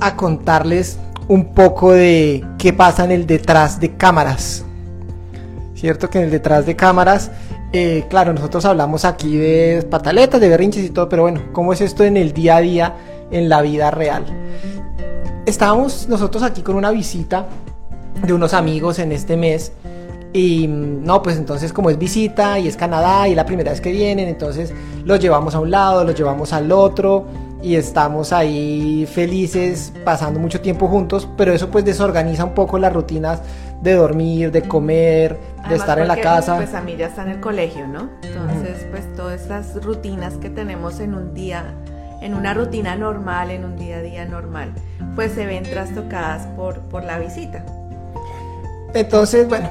a contarles un poco de qué pasa en el detrás de cámaras. Cierto que en el detrás de cámaras, eh, claro, nosotros hablamos aquí de pataletas, de berrinches y todo, pero bueno, ¿cómo es esto en el día a día, en la vida real? Estábamos nosotros aquí con una visita de unos amigos en este mes. Y no, pues entonces como es visita y es Canadá y la primera vez que vienen, entonces los llevamos a un lado, los llevamos al otro y estamos ahí felices pasando mucho tiempo juntos, pero eso pues desorganiza un poco las rutinas de dormir, de comer, de estar en la casa. Pues a mí ya está en el colegio, ¿no? Entonces pues todas esas rutinas que tenemos en un día, en una rutina normal, en un día a día normal, pues se ven trastocadas por, por la visita. Entonces, bueno,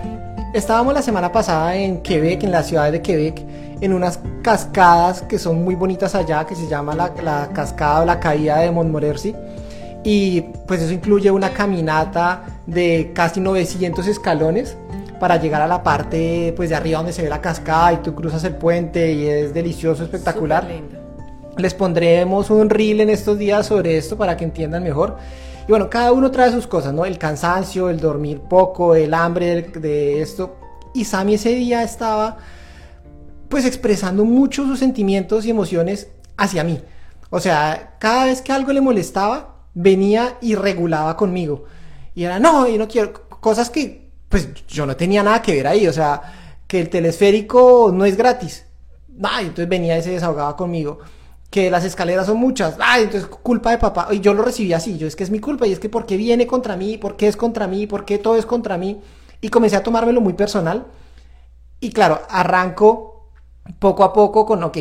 estábamos la semana pasada en Quebec, en la ciudad de Quebec, en unas cascadas que son muy bonitas allá, que se llama la, cascada o la caída de Montmorency. Y pues eso incluye una caminata de casi 900 escalones para llegar a la parte pues de arriba donde se ve la cascada y tú cruzas el puente y es delicioso, espectacular. Les pondremos un reel en estos días sobre esto para que entiendan mejor. Y bueno, cada uno trae sus cosas, ¿no? El cansancio, el dormir poco, el hambre de esto. Y Sammy ese día estaba pues expresando mucho sus sentimientos y emociones hacia mí. O sea, cada vez que algo le molestaba, venía y regulaba conmigo. Y era, no, yo no quiero, cosas que pues yo no tenía nada que ver ahí. O sea, que el telesférico no es gratis. Ay, entonces venía y se desahogaba conmigo. Que las escaleras son muchas. Ay, entonces culpa de papá. Y yo lo recibí así. Yo es que es mi culpa. Y es que porque viene contra mí, porque es contra mí, porque todo es contra mí. Y comencé a tomármelo muy personal. Y claro, arranco poco a poco con, ok,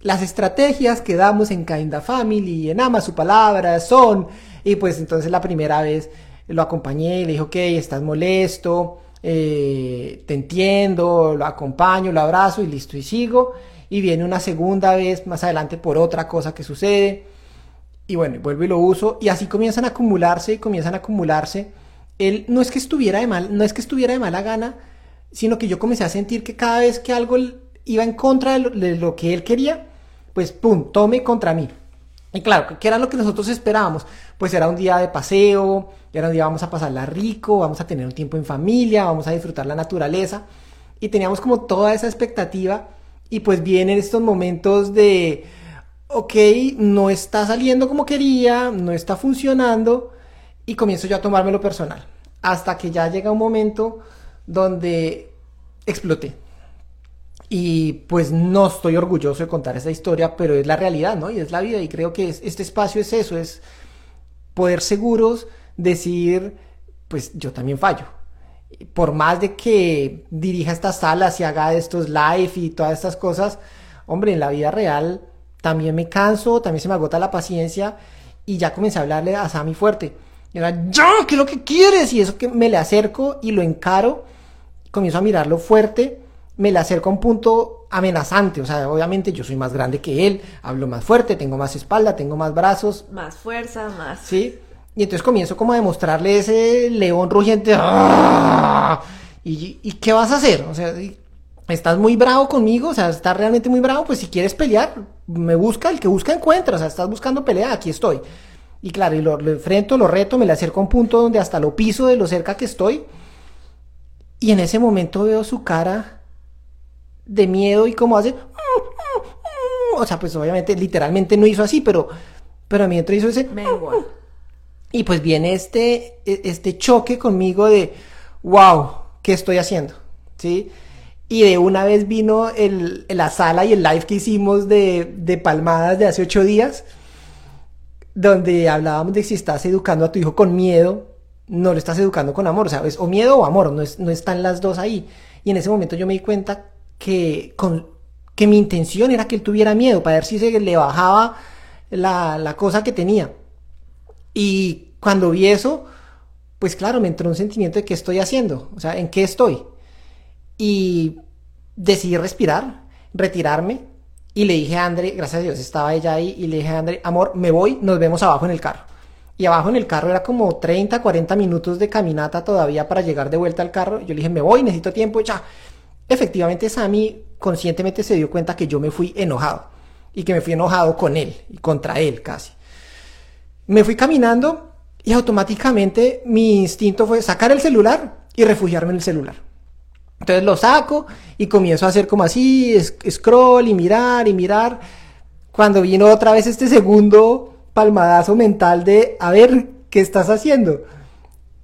las estrategias que damos en Kinda Family, en Ama su palabra, son, y pues entonces la primera vez lo acompañé, le dije, ok, estás molesto, eh, te entiendo, lo acompaño, lo abrazo y listo, y sigo. Y viene una segunda vez más adelante por otra cosa que sucede. Y bueno, vuelvo y lo uso. Y así comienzan a acumularse y comienzan a acumularse. Él no es que estuviera de mal, no es que estuviera de mala gana, sino que yo comencé a sentir que cada vez que algo iba en contra de lo, que él quería, pues pum, tome contra mí. Y claro, ¿qué era lo que nosotros esperábamos? Pues era un día de paseo, era un día vamos a pasarla rico, vamos a tener un tiempo en familia, vamos a disfrutar la naturaleza. Y teníamos como toda esa expectativa y pues vienen estos momentos de, ok, no está saliendo como quería, no está funcionando y comienzo yo a tomármelo personal. Hasta que ya llega un momento donde exploté. Y pues no estoy orgulloso de contar esa historia, pero es la realidad, ¿no? Y es la vida. Y creo que este espacio es eso, es poder seguros decir, pues yo también fallo. Por más de que dirija estas salas y haga estos live y todas estas cosas, hombre, en la vida real también me canso, también se me agota la paciencia y ya comencé a hablarle a Sammy fuerte. Y era, ya, ¿qué es lo que quieres? Y eso que me le acerco y lo encaro, comienzo a mirarlo fuerte me le acerco a un punto amenazante. O sea, obviamente yo soy más grande que él, hablo más fuerte, tengo más espalda, tengo más brazos. Más fuerza, más. Sí. Y entonces comienzo como a demostrarle ese león rugiente. ¡Ah! ¿Y, qué vas a hacer? O sea, estás muy bravo conmigo, o sea, estás realmente muy bravo, pues si quieres pelear, me busca, el que busca encuentra, o sea, estás buscando pelea, aquí estoy. Y claro, y lo, lo enfrento, lo reto, me le acerco a un punto donde hasta lo piso de lo cerca que estoy. Y en ese momento veo su cara de miedo y como hace... O sea, pues obviamente literalmente no hizo así, pero, pero entró hizo ese... Y pues viene este, e, este choque conmigo de, wow, ¿qué estoy haciendo? ¿Sí? Y de una vez vino el, la sala y el live que hicimos de, de palmadas de hace ocho días, donde hablábamos de si estás educando a tu hijo con miedo, no lo estás educando con amor, ¿sabes? O miedo o amor, no, es, no están las dos ahí. Y en ese momento yo me di cuenta que, con, que mi intención era que él tuviera miedo para ver si se le bajaba la, la cosa que tenía. Y cuando vi eso, pues claro, me entró un sentimiento de qué estoy haciendo, o sea, en qué estoy. Y decidí respirar, retirarme y le dije a André, gracias a Dios estaba ella ahí, y le dije a André, amor, me voy, nos vemos abajo en el carro. Y abajo en el carro era como 30, 40 minutos de caminata todavía para llegar de vuelta al carro. Yo le dije, me voy, necesito tiempo, ya efectivamente Sammy conscientemente se dio cuenta que yo me fui enojado y que me fui enojado con él y contra él casi. Me fui caminando y automáticamente mi instinto fue sacar el celular y refugiarme en el celular. Entonces lo saco y comienzo a hacer como así, scroll y mirar y mirar. Cuando vino otra vez este segundo palmadazo mental de, a ver, ¿qué estás haciendo?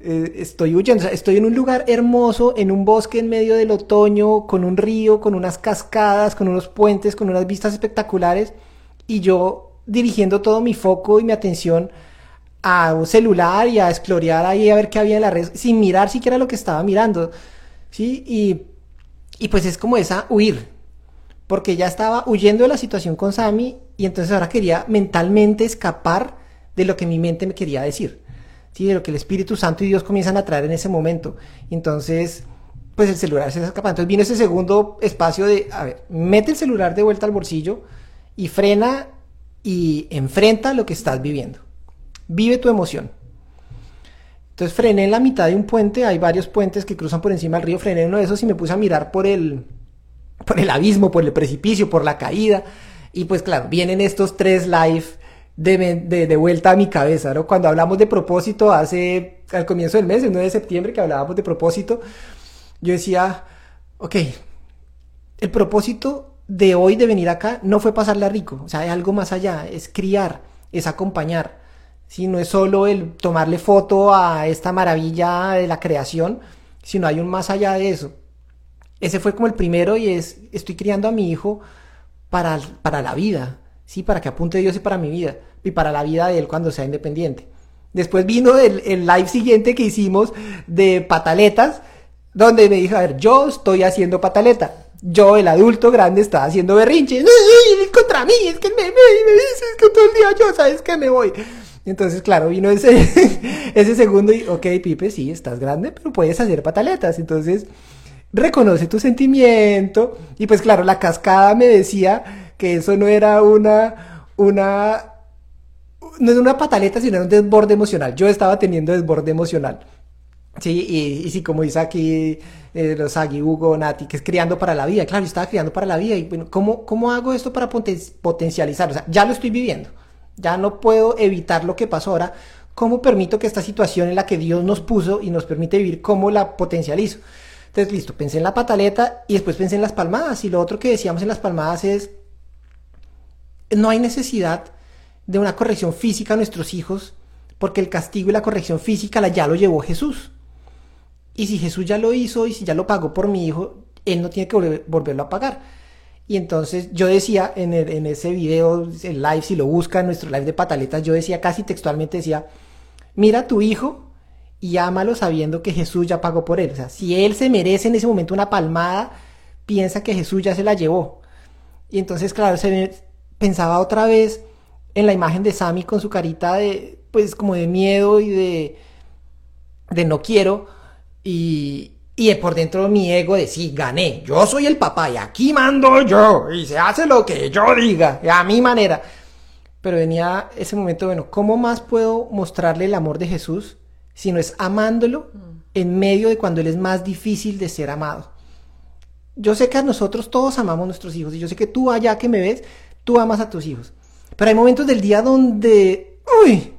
Eh, estoy huyendo, estoy en un lugar hermoso, en un bosque en medio del otoño, con un río, con unas cascadas, con unos puentes, con unas vistas espectaculares, y yo dirigiendo todo mi foco y mi atención a un celular y a explorar ahí a ver qué había en la red, sin mirar siquiera lo que estaba mirando, ¿sí? Y, y pues es como esa huir, porque ya estaba huyendo de la situación con Sammy y entonces ahora quería mentalmente escapar de lo que mi mente me quería decir, ¿sí? De lo que el Espíritu Santo y Dios comienzan a traer en ese momento. Entonces, pues el celular se escapa. Entonces viene ese segundo espacio de, a ver, mete el celular de vuelta al bolsillo y frena y enfrenta lo que estás viviendo. Vive tu emoción. Entonces frené en la mitad de un puente, hay varios puentes que cruzan por encima del río, frené en uno de esos y me puse a mirar por el, por el abismo, por el precipicio, por la caída. Y pues claro, vienen estos tres live de, de, vuelta a mi cabeza, ¿no? Cuando hablamos de propósito hace, al comienzo del mes, el 9 de septiembre, que hablábamos de propósito, yo decía, ok, el propósito de hoy de venir acá no fue pasarla rico, o sea, hay algo más allá, es criar, es acompañar, ¿sí? No es solo el tomarle foto a esta maravilla de la creación, sino hay un más allá de eso. Ese fue como el primero y es, estoy criando a mi hijo para, para la vida, ¿sí? Para que apunte Dios y para mi vida, y para la vida de él cuando sea independiente. Después vino el, el live siguiente que hicimos de pataletas, donde me dijo, a ver, yo estoy haciendo pataleta. Yo, el adulto grande, estaba haciendo berrinche. ¡Ay, contra mí! Es que me, me, me dices que todo el día yo sabes que me voy. Entonces, claro, vino ese, ese segundo y, ok, Pipe, sí, estás grande, pero puedes hacer pataletas. Entonces, reconoce tu sentimiento. Y pues, claro, la cascada me decía que eso no era una, una, no es una pataleta, sino un desborde emocional. Yo estaba teniendo desborde emocional. Sí, y, y sí, como dice aquí eh, los Agui, Hugo, Nati, que es criando para la vida. Claro, estaba criando para la vida. Y bueno, ¿cómo, cómo hago esto para potencializar? O sea, ya lo estoy viviendo. Ya no puedo evitar lo que pasó ahora. ¿Cómo permito que esta situación en la que Dios nos puso y nos permite vivir, cómo la potencializo? Entonces, listo, pensé en la pataleta y después pensé en las palmadas. Y lo otro que decíamos en las palmadas es, no hay necesidad de una corrección física a nuestros hijos, porque el castigo y la corrección física la ya lo llevó Jesús. Y si Jesús ya lo hizo y si ya lo pagó por mi hijo, Él no tiene que volverlo a pagar. Y entonces yo decía en, ese video, el live, si lo busca en nuestro live de pataletas, yo decía casi textualmente, decía, mira a tu hijo y ámalo sabiendo que Jesús ya pagó por él. O sea, si él se merece en ese momento una palmada, piensa que Jesús ya se la llevó. Y entonces, claro, se pensaba otra vez en la imagen de Sammy con su carita de, pues, como de miedo y de, de no quiero. Y, y por dentro mi ego de sí, gané, yo soy el papá y aquí mando yo y se hace lo que yo diga, a mi manera. Pero venía ese momento, bueno, ¿cómo más puedo mostrarle el amor de Jesús si no es amándolo mm. en medio de cuando Él es más difícil de ser amado? Yo sé que a nosotros todos amamos a nuestros hijos y yo sé que tú allá que me ves, tú amas a tus hijos. Pero hay momentos del día donde, uy,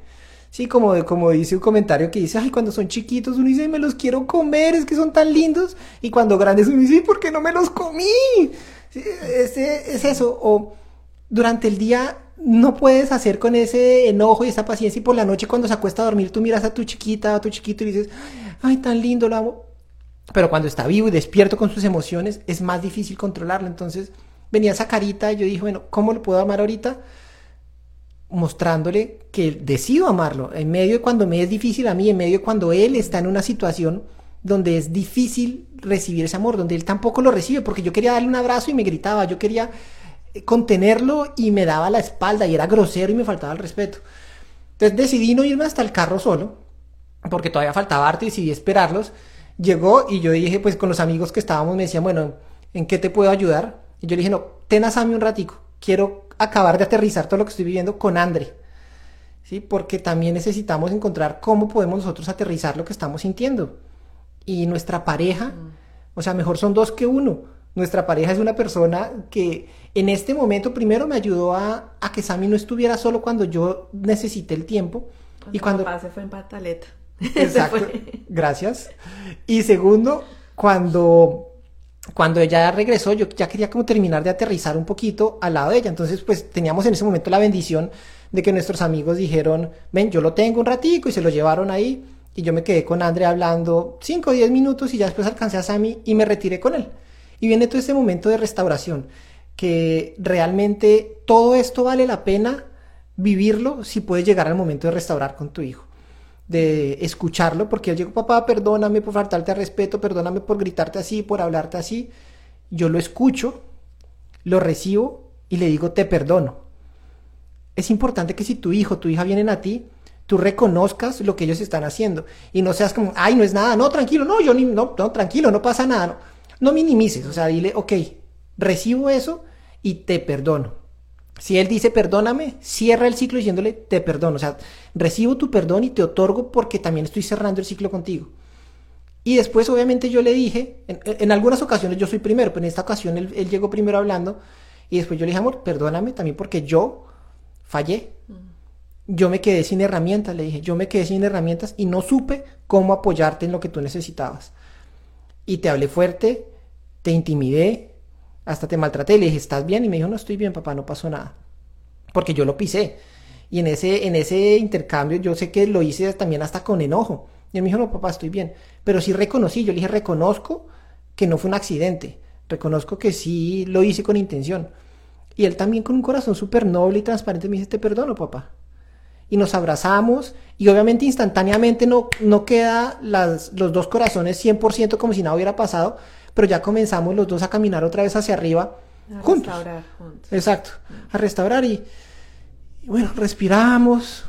Sí, como, como dice un comentario que dice, ay, cuando son chiquitos uno dice, me los quiero comer, es que son tan lindos. Y cuando grandes uno dice, ¿por qué no me los comí? es, es eso. O durante el día no puedes hacer con ese enojo y esa paciencia y por la noche cuando se acuesta a dormir tú miras a tu chiquita, a tu chiquito y dices, ay, tan lindo, lo amo. Pero cuando está vivo y despierto con sus emociones es más difícil controlarlo. Entonces venía esa carita y yo dije, bueno, ¿cómo lo puedo amar ahorita? mostrándole que decido amarlo, en medio de cuando me es difícil a mí, en medio de cuando él está en una situación donde es difícil recibir ese amor, donde él tampoco lo recibe, porque yo quería darle un abrazo y me gritaba, yo quería eh, contenerlo y me daba la espalda y era grosero y me faltaba el respeto. Entonces decidí no irme hasta el carro solo, porque todavía faltaba arte y decidí esperarlos. Llegó y yo dije, pues con los amigos que estábamos me decían, bueno, ¿en qué te puedo ayudar? Y yo le dije, no, ten a Sammy un ratico, quiero acabar de aterrizar todo lo que estoy viviendo con Andre. ¿sí? Porque también necesitamos encontrar cómo podemos nosotros aterrizar lo que estamos sintiendo. Y nuestra pareja, o sea, mejor son dos que uno, Nuestra pareja es una persona que en este momento primero me ayudó a, a que Sammy no estuviera solo cuando yo necesité el tiempo. y cuando papá se fue en pataleta. Exacto. Gracias. Y segundo, cuando cuando ella regresó, yo ya quería como terminar de aterrizar un poquito al lado de ella. Entonces, pues teníamos en ese momento la bendición de que nuestros amigos dijeron, ven, yo lo tengo un ratico y se lo llevaron ahí. Y yo me quedé con André hablando 5 o 10 minutos y ya después alcancé a Sammy y me retiré con él. Y viene todo este momento de restauración, que realmente todo esto vale la pena vivirlo si puedes llegar al momento de restaurar con tu hijo de escucharlo, porque él llegó, papá, perdóname por faltarte al respeto, perdóname por gritarte así, por hablarte así. Yo lo escucho, lo recibo y le digo, te perdono. Es importante que si tu hijo, tu hija vienen a ti, tú reconozcas lo que ellos están haciendo y no seas como, ay, no es nada, no, tranquilo, no, yo ni, no, no tranquilo, no pasa nada, no, no minimices, o sea, dile, ok, recibo eso y te perdono. Si él dice perdóname, cierra el ciclo diciéndole te perdono. O sea, recibo tu perdón y te otorgo porque también estoy cerrando el ciclo contigo. Y después, obviamente, yo le dije, en, algunas ocasiones yo soy primero, pero en esta ocasión él, llegó primero hablando. Y después yo le dije, amor, perdóname también porque yo fallé. Yo me quedé sin herramientas, le dije, yo me quedé sin herramientas y no supe cómo apoyarte en lo que tú necesitabas. Y te hablé fuerte, te intimidé, hasta te maltraté. Le dije, ¿estás bien? Y me dijo, no estoy bien, papá, no pasó nada. Porque yo lo pisé. Y en ese, en ese intercambio yo sé que lo hice también hasta con enojo. Y él me dijo, no, papá, estoy bien. Pero sí reconocí, yo le dije, reconozco que no fue un accidente. Reconozco que sí lo hice con intención. Y él también con un corazón súper noble y transparente me dice, te perdono, papá. Y nos abrazamos y obviamente instantáneamente no, no queda las, los dos corazones 100% como si nada hubiera pasado, pero ya comenzamos los dos a caminar otra vez hacia arriba. A restaurar juntos. Exacto, a restaurar y, bueno, respiramos,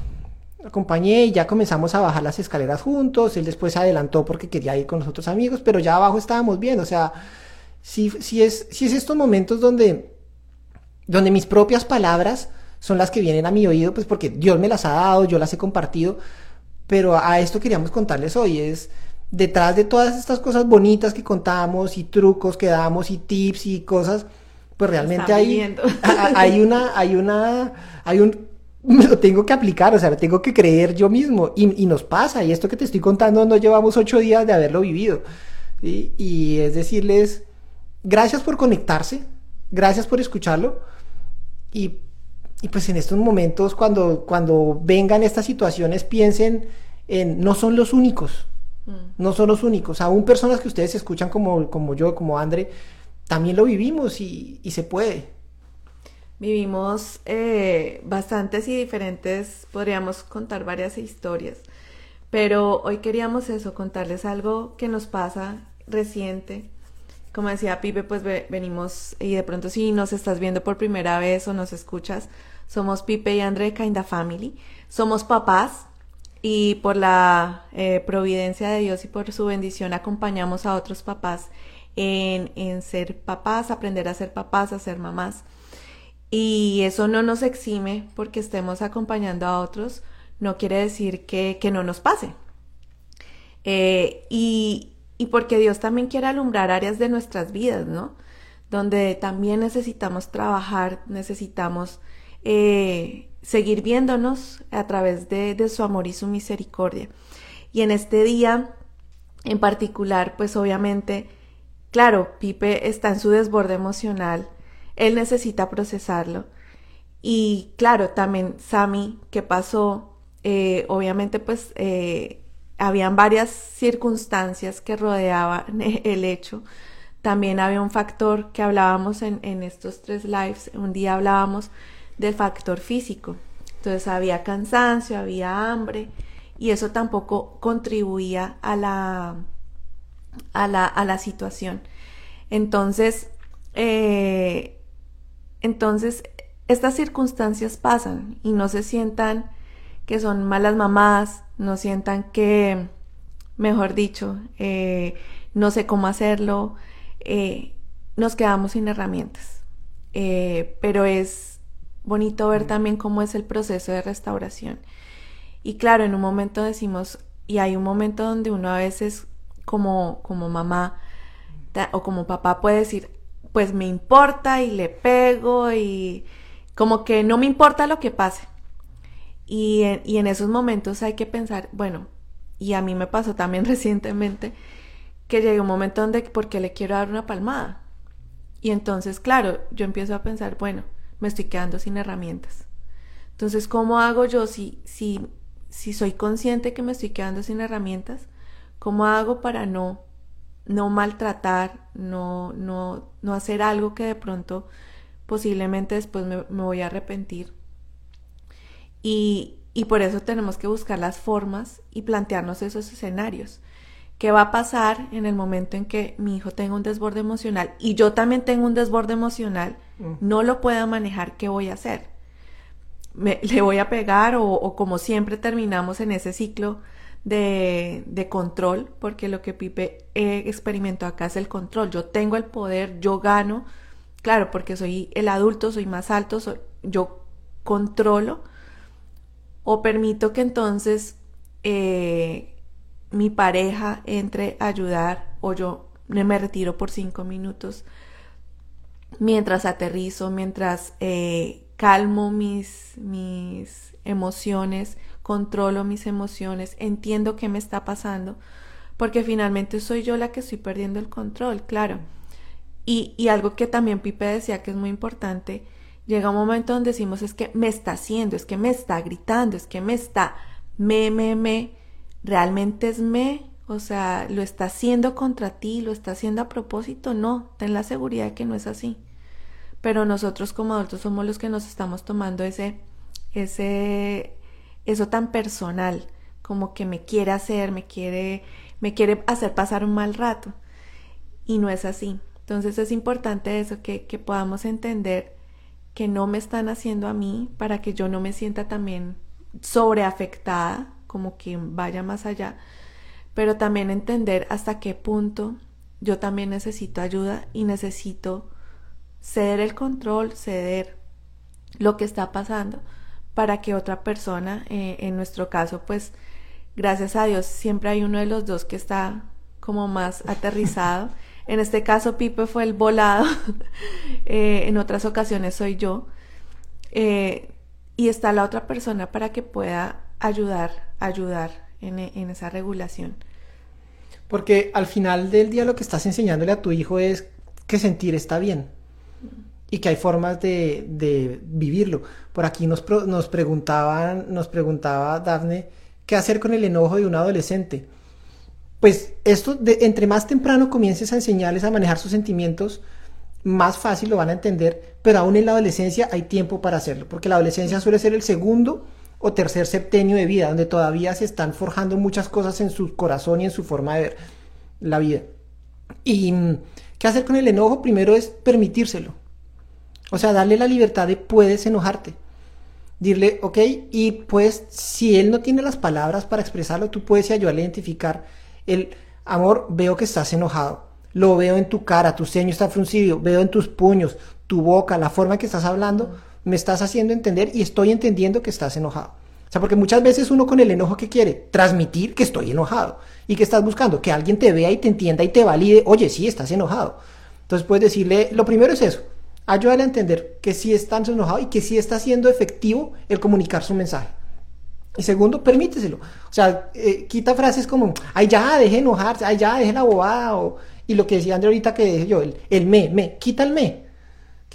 acompañé y ya comenzamos a bajar las escaleras juntos. Él después se adelantó porque quería ir con los otros amigos, pero ya abajo estábamos bien. O sea, si, si, es, si es estos momentos donde, donde mis propias palabras son las que vienen a mi oído, pues porque Dios me las ha dado, yo las he compartido, pero a esto queríamos contarles hoy, es detrás de todas estas cosas bonitas que contamos y trucos que damos y tips y cosas, pues realmente hay, hay una, hay una, hay un, lo tengo que aplicar, o sea, lo tengo que creer yo mismo. Y, y nos pasa y esto que te estoy contando no llevamos ocho días de haberlo vivido y es decirles gracias por conectarse, gracias por escucharlo. Y, y pues en estos momentos cuando, cuando vengan estas situaciones piensen en no son los únicos. No son los únicos. Aún personas que ustedes escuchan como, como yo, como André, también lo vivimos y, se puede. Vivimos eh, bastantes y diferentes, podríamos contar varias historias, pero hoy queríamos eso, contarles algo que nos pasa reciente. Como decía Pipe, pues venimos y de pronto si nos estás viendo por primera vez o nos escuchas, somos Pipe y André Kinda Family. Somos papás, y por la eh, providencia de Dios y por su bendición acompañamos a otros papás en, en, ser papás, aprender a ser papás, a ser mamás. Y eso no nos exime porque estemos acompañando a otros, no quiere decir que, que no nos pase. Eh, y, y porque Dios también quiere alumbrar áreas de nuestras vidas, ¿no? Donde también necesitamos trabajar, necesitamos eh, seguir viéndonos a través de, su amor y su misericordia. Y en este día en particular, pues obviamente, claro, Pipe está en su desborde emocional, él necesita procesarlo. Y claro, también Sammy, ¿qué pasó? Eh, obviamente, pues eh, habían varias circunstancias que rodeaban el hecho. También había un factor que hablábamos en, en estos tres lives. Un día hablábamos del factor físico. Entonces había cansancio, había hambre y eso tampoco contribuía a la, a la, a la situación. Entonces, eh, entonces, estas circunstancias pasan y no se sientan que son malas mamás, no sientan que, mejor dicho, eh, no sé cómo hacerlo, eh, nos quedamos sin herramientas. pero es bonito ver también cómo es el proceso de restauración. Y claro, en un momento decimos, y hay un momento donde uno a veces como, como mamá o como papá puede decir, pues me importa y le pego y como que no me importa lo que pase. Y en, y en esos momentos hay que pensar, bueno, y a mí me pasó también recientemente, que llega un momento donde, porque le quiero dar una palmada? Y entonces, claro, yo empiezo a pensar, bueno, me estoy quedando sin herramientas. Entonces, ¿cómo hago yo si, si, si soy consciente que me estoy quedando sin herramientas? ¿Cómo hago para no, no maltratar, no, no, no hacer algo que de pronto posiblemente después me, me voy a arrepentir? Y, y por eso tenemos que buscar las formas y plantearnos esos escenarios. ¿Qué va a pasar en el momento en que mi hijo tenga un desborde emocional y yo también tengo un desborde emocional? Mm. No lo pueda manejar, ¿qué voy a hacer? Me, ¿Le voy a pegar o, como siempre terminamos en ese ciclo de, de, control? Porque lo que Pipe experimentó acá es el control. Yo tengo el poder, yo gano. Claro, porque soy el adulto, soy más alto, yo controlo. O permito que entonces... Eh, mi pareja entre ayudar o yo me retiro por cinco minutos mientras aterrizo, mientras eh, calmo mis, mis emociones, controlo mis emociones, entiendo qué me está pasando, porque finalmente soy yo la que estoy perdiendo el control, claro. Y, y algo que también Pipe decía que es muy importante, llega un momento donde decimos es que me está haciendo, es que me está gritando, es que me está, me, me, me, ¿realmente es me? O sea, ¿lo está haciendo contra ti? ¿Lo está haciendo a propósito? No, ten la seguridad de que no es así. Pero nosotros como adultos somos los que nos estamos tomando ese, ese, eso tan personal, como que me quiere hacer, me quiere, me quiere hacer pasar un mal rato. Y no es así. Entonces es importante eso, que, que podamos entender que no me están haciendo a mí para que yo no me sienta también sobreafectada como que vaya más allá, pero también entender hasta qué punto yo también necesito ayuda y necesito ceder el control, ceder lo que está pasando para que otra persona, eh, en nuestro caso, pues gracias a Dios siempre hay uno de los dos que está como más aterrizado. En este caso Pipe fue el volado, eh, en otras ocasiones soy yo. Eh, y está la otra persona para que pueda ayudar, ayudar en, en esa regulación. Porque al final del día lo que estás enseñándole a tu hijo es que sentir está bien y que hay formas de, de vivirlo. Por aquí nos, nos, preguntaban, nos preguntaba Dafne qué hacer con el enojo de un adolescente. Pues esto, de, entre más temprano comiences a enseñarles a manejar sus sentimientos, más fácil lo van a entender, pero aún en la adolescencia hay tiempo para hacerlo, porque la adolescencia suele ser el segundo o tercer septenio de vida, donde todavía se están forjando muchas cosas en su corazón y en su forma de ver la vida. ¿Y mm, qué hacer con el enojo? Primero es permitírselo. O sea, darle la libertad de puedes enojarte. Dirle, ok, y pues si él no tiene las palabras para expresarlo, tú puedes ayudarle a identificar el amor, veo que estás enojado. Lo veo en tu cara, tu ceño está fruncido, veo en tus puños, tu boca, la forma en que estás hablando me estás haciendo entender y estoy entendiendo que estás enojado. O sea, porque muchas veces uno con el enojo que quiere transmitir que estoy enojado y que estás buscando que alguien te vea y te entienda y te valide, oye, sí, estás enojado. Entonces puedes decirle, lo primero es eso, ayúdale a entender que sí estás enojado y que sí está siendo efectivo el comunicar su mensaje. Y segundo, permíteselo. O sea, eh, quita frases como, ay, ya, deje enojarse, ay, ya, deje la bobada. O, y lo que decía André ahorita que dije yo, el, el me, me, quita el me.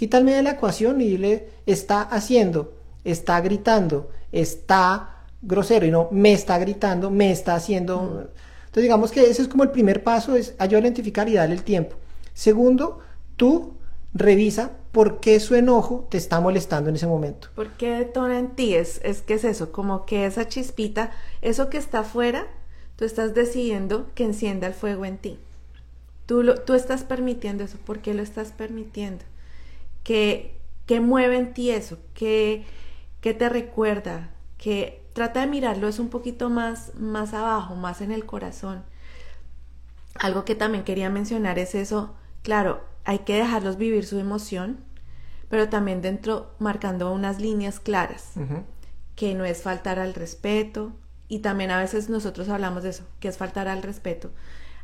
Quítame de la ecuación y dile, está haciendo, está gritando, está grosero y no me está gritando, me está haciendo. Entonces digamos que ese es como el primer paso, es ayudar a identificar y darle el tiempo. Segundo, tú revisa por qué su enojo te está molestando en ese momento. ¿Por qué detona en ti? Es, es que es eso, como que esa chispita, eso que está afuera, tú estás decidiendo que encienda el fuego en ti. Tú, lo, tú estás permitiendo eso. ¿Por qué lo estás permitiendo? Que, que mueve en ti eso, que, que te recuerda, que trata de mirarlo es un poquito más, más abajo, más en el corazón. Algo que también quería mencionar es eso, claro, hay que dejarlos vivir su emoción, pero también dentro marcando unas líneas claras, que no es faltar al respeto, y también a veces nosotros hablamos de eso, que es faltar al respeto.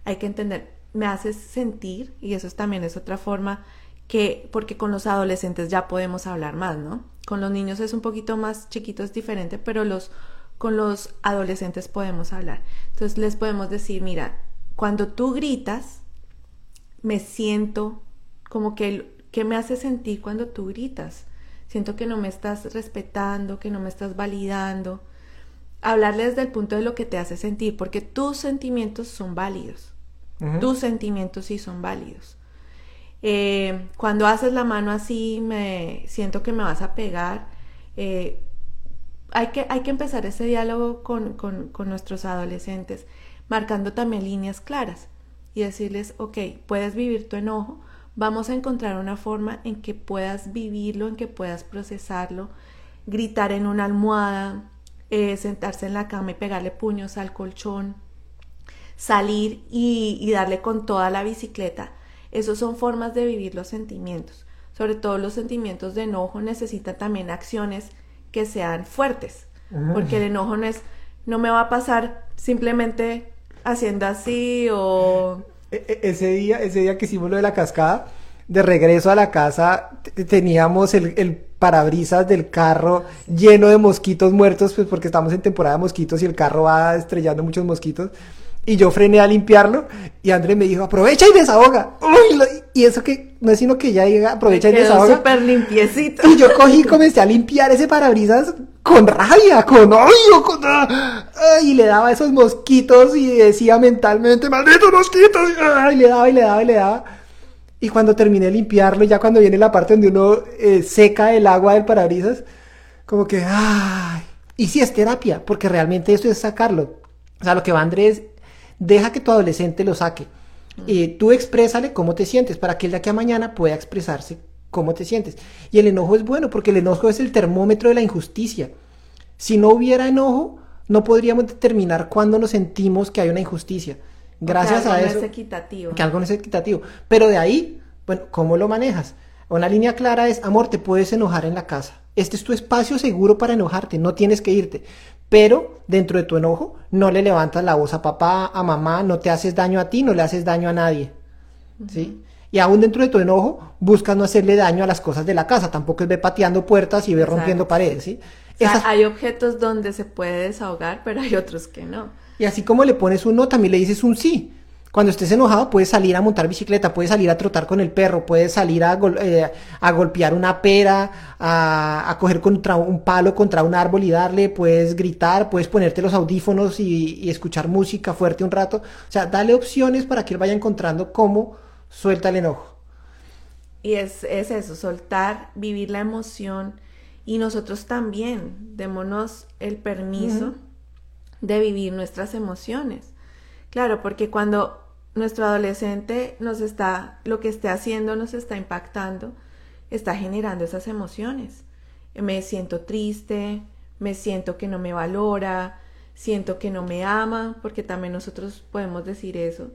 Hay que entender, me haces sentir, y eso también es otra forma que, porque con los adolescentes ya podemos hablar más, ¿no? Con los niños es un poquito más chiquito, es diferente, pero los, con los adolescentes podemos hablar. Entonces les podemos decir, mira, cuando tú gritas, me siento como que, ¿qué me hace sentir cuando tú gritas? Siento que no me estás respetando, que no me estás validando. Hablarle desde el punto de lo que te hace sentir, porque tus sentimientos son válidos. Tus sentimientos sí son válidos. Eh, cuando haces la mano así, me siento que me vas a pegar. Eh, hay, que, hay que empezar ese diálogo con, con nuestros adolescentes, marcando también líneas claras y decirles, ok, puedes vivir tu enojo, vamos a encontrar una forma en que puedas vivirlo, en que puedas procesarlo, gritar en una almohada, eh, sentarse en la cama y pegarle puños al colchón, salir y, darle con toda la bicicleta. Esas son formas de vivir los sentimientos. Sobre todo los sentimientos de enojo necesitan también acciones que sean fuertes, porque el enojo no es, no me va a pasar simplemente haciendo así o... E, e, ese día, ese día que hicimos lo de la cascada, de regreso a la casa teníamos el, el, parabrisas del carro lleno de mosquitos muertos, pues porque estamos en temporada de mosquitos y el carro va estrellando muchos mosquitos. Y yo frené a limpiarlo y André me dijo, aprovecha y desahoga. y eso que no es sino que ya llega, aprovecha y desahoga. súper limpiecito. Y yo cogí y comencé a limpiar ese parabrisas con rabia, con odio, con... y le daba esos mosquitos y decía mentalmente, malditos mosquitos. Y le daba y le daba y le daba. Y cuando terminé de limpiarlo, ya cuando viene la parte donde uno eh, seca el agua del parabrisas, como que, ay. Y si es terapia, porque realmente eso es sacarlo. O sea, lo que va Andrés, deja que tu adolescente lo saque. Y tú exprésale cómo te sientes para que el de aquí a mañana pueda expresarse cómo te sientes. Y el enojo es bueno porque el enojo es el termómetro de la injusticia. Si no hubiera enojo, no podríamos determinar cuándo nos sentimos que hay una injusticia. Gracias a eso. No es equitativo. Que algo no es equitativo. Pero de ahí, bueno, ¿cómo lo manejas? Una línea clara es, amor, te puedes enojar en la casa. Este es tu espacio seguro para enojarte, no tienes que irte. Pero dentro de tu enojo, no le levantas la voz a papá, a mamá, no te haces daño a ti, no le haces daño a nadie. ¿Sí? Y aún dentro de tu enojo, buscas no hacerle daño a las cosas de la casa. Tampoco es ve pateando puertas y ve rompiendo paredes, ¿sí? Hay objetos donde se puede desahogar, pero hay otros que no. Y así como le pones un no, también le dices un sí. Cuando estés enojado, puedes salir a montar bicicleta, puedes salir a trotar con el perro, puedes salir a, eh, golpear una pera, a, coger contra un palo contra un árbol y darle, puedes gritar, puedes ponerte los audífonos y, escuchar música fuerte un rato. O sea, dale opciones para que él vaya encontrando cómo suelta el enojo. Y es, es eso, soltar, vivir la emoción y nosotros también, démonos el permiso de vivir nuestras emociones. Claro, porque cuando nuestro adolescente nos está, lo que esté haciendo nos está impactando, está generando esas emociones. Me siento triste, me siento que no me valora, siento que no me ama, porque también nosotros podemos decir eso.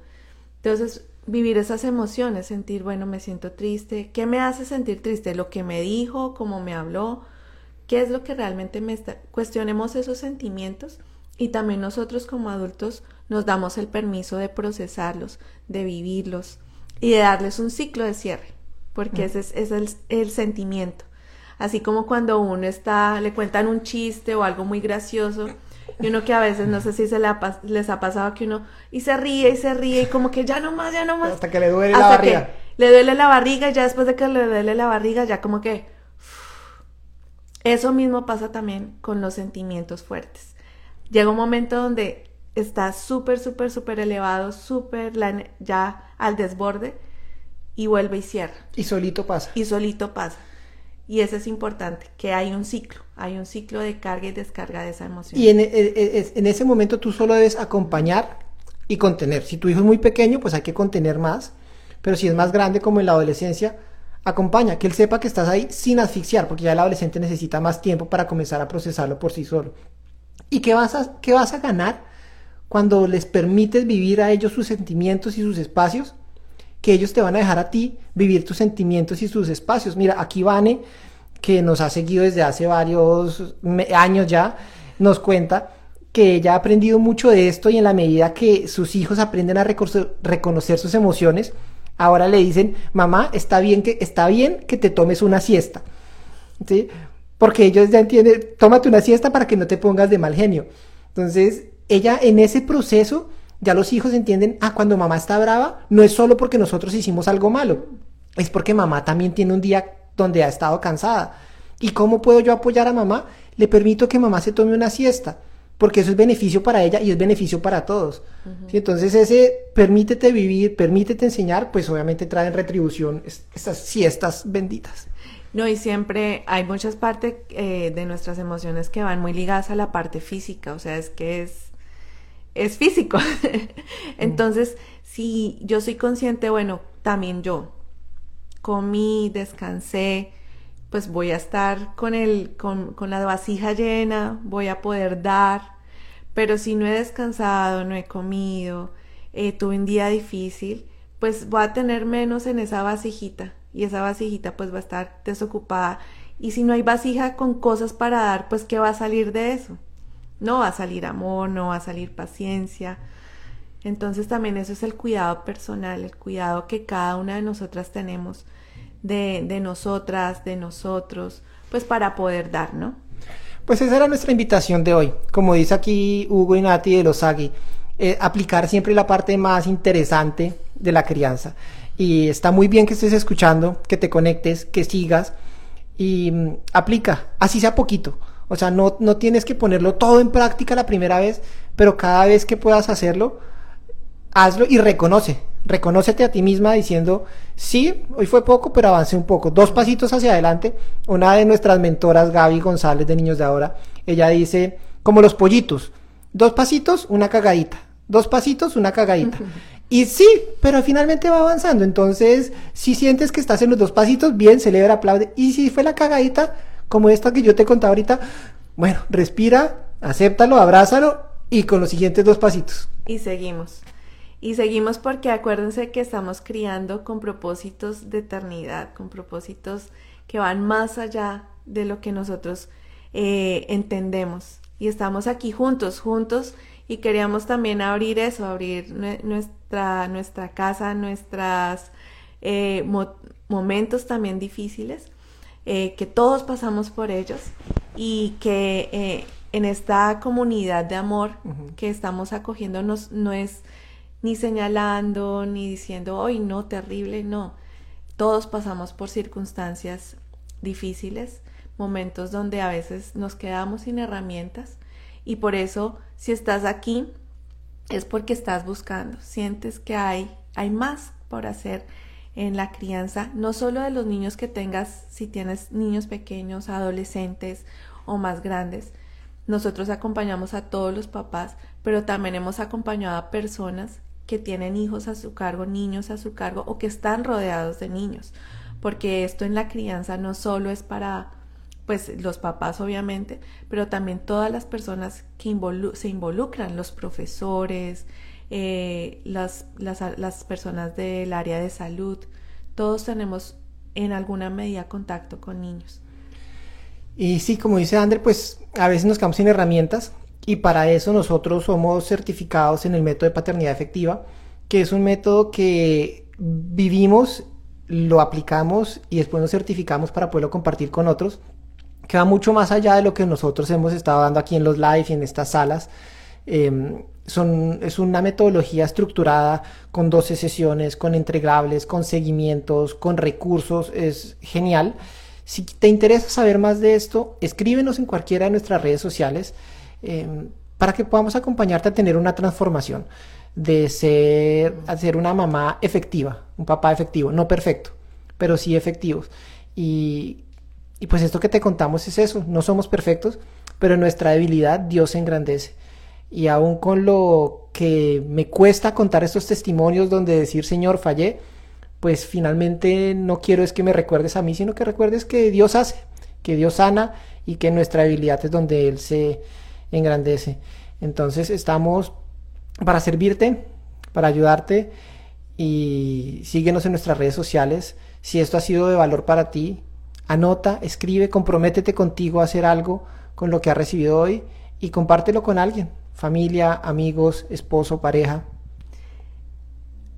Entonces, vivir esas emociones, sentir, bueno, me siento triste. ¿Qué me hace sentir triste? Lo que me dijo, cómo me habló, qué es lo que realmente me está... Cuestionemos esos sentimientos y también nosotros como adultos nos damos el permiso de procesarlos, de vivirlos y de darles un ciclo de cierre, porque mm. ese es, el, sentimiento. Así como cuando uno está, le cuentan un chiste o algo muy gracioso, y uno que a veces no sé si se les ha pasado que uno y se ríe y se ríe y como que ya no más, ya no más. Hasta que le duele la barriga. le duele la barriga y ya después de que le duele la barriga ya como que... Eso mismo pasa también con los sentimientos fuertes llega un momento donde está súper, súper, súper elevado, súper ya al desborde y vuelve y cierra. Y solito pasa. Y solito pasa. Y eso es importante, que hay un ciclo, hay un ciclo de carga y descarga de esa emoción. Y en, e, e, e, en, ese momento tú solo debes acompañar y contener. Si tu hijo es muy pequeño, pues hay que contener más, pero si es más grande como en la adolescencia, acompaña, que él sepa que estás ahí sin asfixiar, porque ya el adolescente necesita más tiempo para comenzar a procesarlo por sí solo. ¿Y qué vas a, qué vas a ganar cuando les permites vivir a ellos sus sentimientos y sus espacios? Que ellos te van a dejar a ti vivir tus sentimientos y sus espacios. Mira, aquí Vane, que nos ha seguido desde hace varios años ya, nos cuenta que ella ha aprendido mucho de esto y en la medida que sus hijos aprenden a reconocer sus emociones, Ahora le dicen, mamá, está bien que, está bien que te tomes una siesta. ¿Sí? Porque ellos ya entienden, tómate una siesta para que no te pongas de mal genio. Entonces, ella en ese proceso, ya los hijos entienden, ah, cuando mamá está brava, no es solo porque nosotros hicimos algo malo, es porque mamá también tiene un día donde ha estado cansada. ¿Y cómo puedo yo apoyar a mamá? Le permito que mamá se tome una siesta porque eso es beneficio para ella y es beneficio para todos. Entonces ese permítete vivir, permítete enseñar, pues obviamente traen retribución estas siestas benditas. No, y siempre hay muchas partes eh, de nuestras emociones que van muy ligadas a la parte física, o sea, es que es, es físico. Entonces, si yo soy consciente, bueno, también yo comí, descansé, pues voy a estar con, el, con, con la vasija llena, voy a poder dar, pero si no he descansado, no he comido, eh, tuve un día difícil, pues voy a tener menos en esa vasijita y esa vasijita pues va a estar desocupada. Y si no hay vasija con cosas para dar, pues ¿qué va a salir de eso? No va a salir amor, no va a salir paciencia. Entonces también eso es el cuidado personal, el cuidado que cada una de nosotras tenemos de, de nosotras, de nosotros, pues para poder dar, ¿no? Pues esa era nuestra invitación de hoy. Como dice aquí Hugo y Nati de los Agui, eh, aplicar siempre la parte más interesante de la crianza. Y está muy bien que estés escuchando, que te conectes, que sigas y mm, aplica, así sea poquito. O sea, no, no tienes que ponerlo todo en práctica la primera vez, pero cada vez que puedas hacerlo, hazlo y reconoce. Reconócete a ti misma diciendo, sí, hoy fue poco, pero avancé un poco. Dos pasitos hacia adelante. Una de nuestras mentoras, Gaby González de Niños de Ahora, ella dice, como los pollitos, dos pasitos, una cagadita. Dos pasitos, una cagadita. Y sí, pero finalmente va avanzando. Entonces, si sientes que estás en los dos pasitos, bien, celebra, aplaude. Y si fue la cagadita, como esta que yo te contaba ahorita, bueno, respira, acéptalo, abrázalo y con los siguientes dos pasitos. Y seguimos. Y seguimos porque acuérdense que estamos criando con propósitos de eternidad, con propósitos que van más allá de lo que nosotros eh, entendemos. Y estamos aquí juntos, juntos, y queríamos también abrir eso, abrir nuestra, nuestra casa, nuestros eh, momentos también difíciles, eh, que todos pasamos por ellos y que en esta comunidad de amor que estamos acogiéndonos no es ni señalando, ni diciendo, hoy no, terrible, no. Todos pasamos por circunstancias difíciles, momentos donde a veces nos quedamos sin herramientas y por eso si estás aquí es porque estás buscando, sientes que hay, hay más por hacer en la crianza, no solo de los niños que tengas, si tienes niños pequeños, adolescentes o más grandes. Nosotros acompañamos a todos los papás, pero también hemos acompañado a personas que tienen hijos a su cargo, niños a su cargo o que están rodeados de niños, porque esto en la crianza no solo es para pues los papás obviamente, pero también todas las personas que se involucran, los profesores, eh, las, las, las personas del área de salud, todos tenemos en alguna medida contacto con niños. Y sí, como dice André, pues a veces nos quedamos sin herramientas, y para eso nosotros somos certificados en el método de paternidad efectiva, que es un método que vivimos, lo aplicamos y después nos certificamos para poderlo compartir con otros, que va mucho más allá de lo que nosotros hemos estado dando aquí en los live y en estas salas. Em, son, es una metodología estructurada con 12 sesiones, con entregables, con seguimientos, con recursos, es genial. Si te interesa saber más de esto, escríbenos en cualquiera de nuestras redes sociales. Em, para que podamos acompañarte a tener una transformación de ser, a una mamá efectiva, un papá efectivo, no perfecto, pero sí efectivos. Y, y pues esto que te contamos es eso, no somos perfectos, pero en nuestra debilidad Dios se engrandece. Y aún con lo que me cuesta contar estos testimonios donde decir, Señor, fallé, pues finalmente no quiero es que me recuerdes a mí, sino que recuerdes que Dios hace, que Dios sana y que nuestra debilidad es donde Él se, engrandece. Entonces estamos para servirte, para ayudarte y síguenos en nuestras redes sociales. Si esto ha sido de valor para ti, anota, escribe, comprométete contigo a hacer algo con lo que has recibido hoy y compártelo con alguien, familia, amigos, esposo, pareja.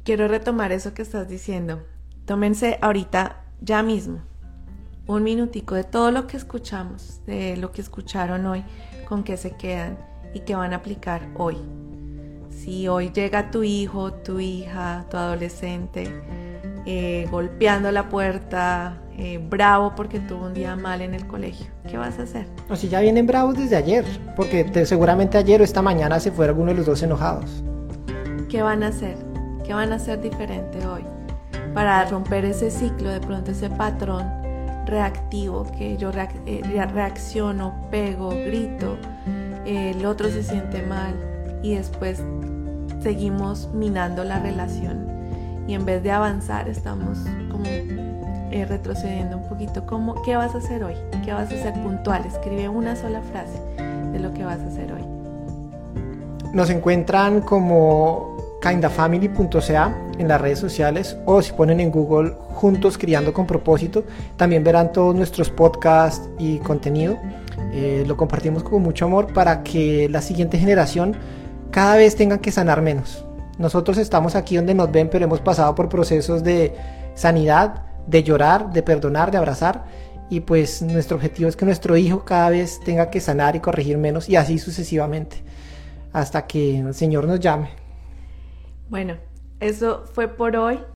quiero retomar eso que estás diciendo. Tómense ahorita, ya mismo, un minutico de todo lo que escuchamos, de lo que escucharon hoy, con qué se quedan y qué van a aplicar hoy. Si hoy llega tu hijo, tu hija, tu adolescente, eh, golpeando la puerta, eh, bravo porque tuvo un día mal en el colegio, ¿qué vas a hacer? O si ya vienen bravos desde ayer, porque seguramente ayer o esta mañana se fueron alguno de los dos enojados. ¿Qué van a hacer? ¿Qué van a hacer diferente hoy? Para romper ese ciclo, de pronto ese patrón reactivo, que yo eh, reacciono, pego, grito, el otro se siente mal y después seguimos minando la relación y en vez de avanzar estamos como eh, retrocediendo un poquito. ¿Cómo, ¿Qué vas a hacer hoy? ¿Qué vas a hacer puntual? Escribe una sola frase de lo que vas a hacer hoy. Nos encuentran como kindafamily.ca en las redes sociales o si ponen en Google Juntos Criando con Propósito, también verán todos nuestros podcasts y contenido. Eh, lo compartimos con mucho amor para que la siguiente generación cada vez tengan que sanar menos. Nosotros estamos aquí donde nos ven, pero hemos pasado por procesos de sanidad, de llorar, de perdonar, de abrazar. Y pues nuestro objetivo es que nuestro hijo cada vez tenga que sanar y corregir menos y así sucesivamente, hasta que el Señor nos llame. Bueno, eso fue por hoy.